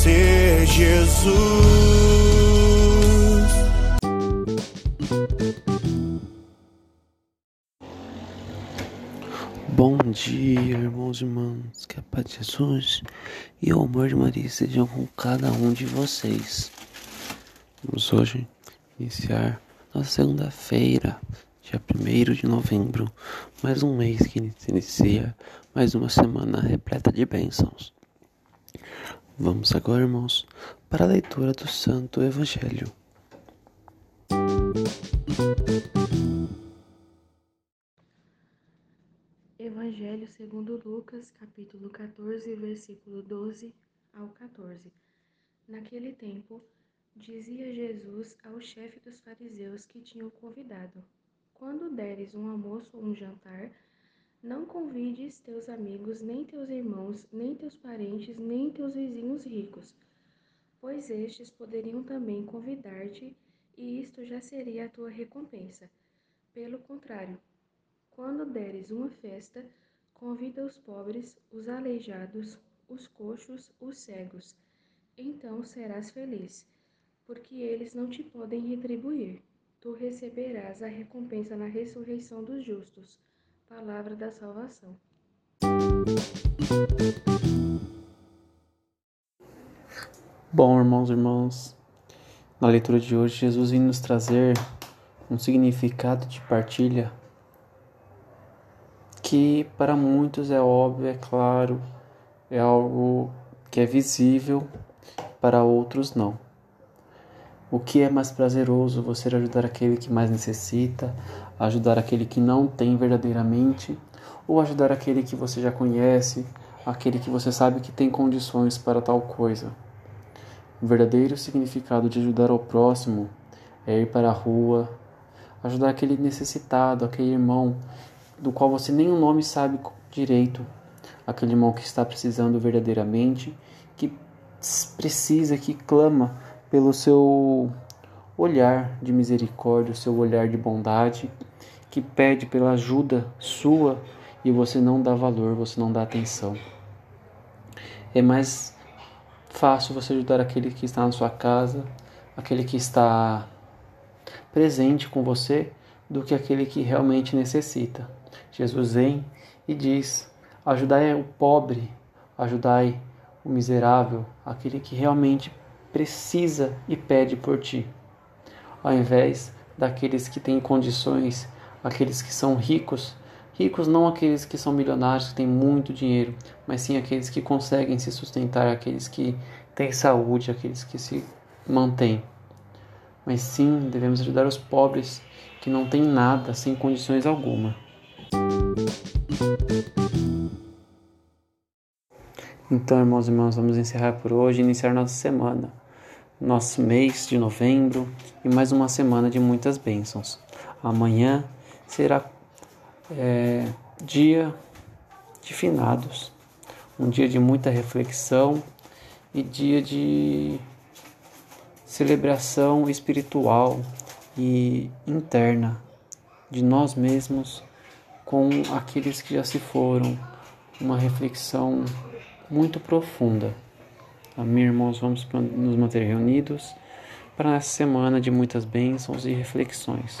Conhecer Jesus. Bom dia, irmãos e irmãs. Que a paz de Jesus e o amor de Maria estejam com cada um de vocês. Vamos hoje iniciar nossa segunda-feira, dia 1 de novembro. Mais um mês que se inicia, mais uma semana repleta de bênçãos. Vamos agora, irmãos, para a leitura do Santo Evangelho. Evangelho segundo Lucas, capítulo 14, versículo 12 ao 14. Naquele tempo, dizia Jesus ao chefe dos fariseus que tinham convidado: Quando deres um almoço ou um jantar, não convides teus amigos, nem teus irmãos, nem teus parentes, nem teus vizinhos ricos, pois estes poderiam também convidar-te, e isto já seria a tua recompensa. Pelo contrário, quando deres uma festa, convida os pobres, os aleijados, os coxos, os cegos. Então serás feliz, porque eles não te podem retribuir. Tu receberás a recompensa na ressurreição dos justos. Palavra da salvação. Bom, irmãos e irmãs, na leitura de hoje, Jesus vem nos trazer um significado de partilha que para muitos é óbvio, é claro, é algo que é visível, para outros não. O que é mais prazeroso você ajudar aquele que mais necessita, ajudar aquele que não tem verdadeiramente, ou ajudar aquele que você já conhece, aquele que você sabe que tem condições para tal coisa? O verdadeiro significado de ajudar ao próximo é ir para a rua, ajudar aquele necessitado, aquele irmão do qual você nem o nome sabe direito, aquele irmão que está precisando verdadeiramente, que precisa, que clama pelo seu olhar de misericórdia, o seu olhar de bondade, que pede pela ajuda sua e você não dá valor, você não dá atenção. É mais fácil você ajudar aquele que está na sua casa, aquele que está presente com você, do que aquele que realmente necessita. Jesus vem e diz: ajudai o pobre, ajudai o miserável, aquele que realmente precisa e pede por ti, ao invés daqueles que têm condições, aqueles que são ricos. Ricos não aqueles que são milionários, que têm muito dinheiro, mas sim aqueles que conseguem se sustentar, aqueles que têm saúde, aqueles que se mantêm. Mas sim, devemos ajudar os pobres que não têm nada, sem condições alguma. Então, irmãos e irmãs, vamos encerrar por hoje, iniciar nossa semana, nosso mês de novembro e mais uma semana de muitas bênçãos. Amanhã será é, dia de finados, um dia de muita reflexão e dia de celebração espiritual e interna de nós mesmos com aqueles que já se foram, uma reflexão muito profunda. Amém, irmãos, vamos nos manter reunidos para essa semana de muitas bênçãos e reflexões.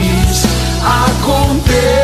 aconteça.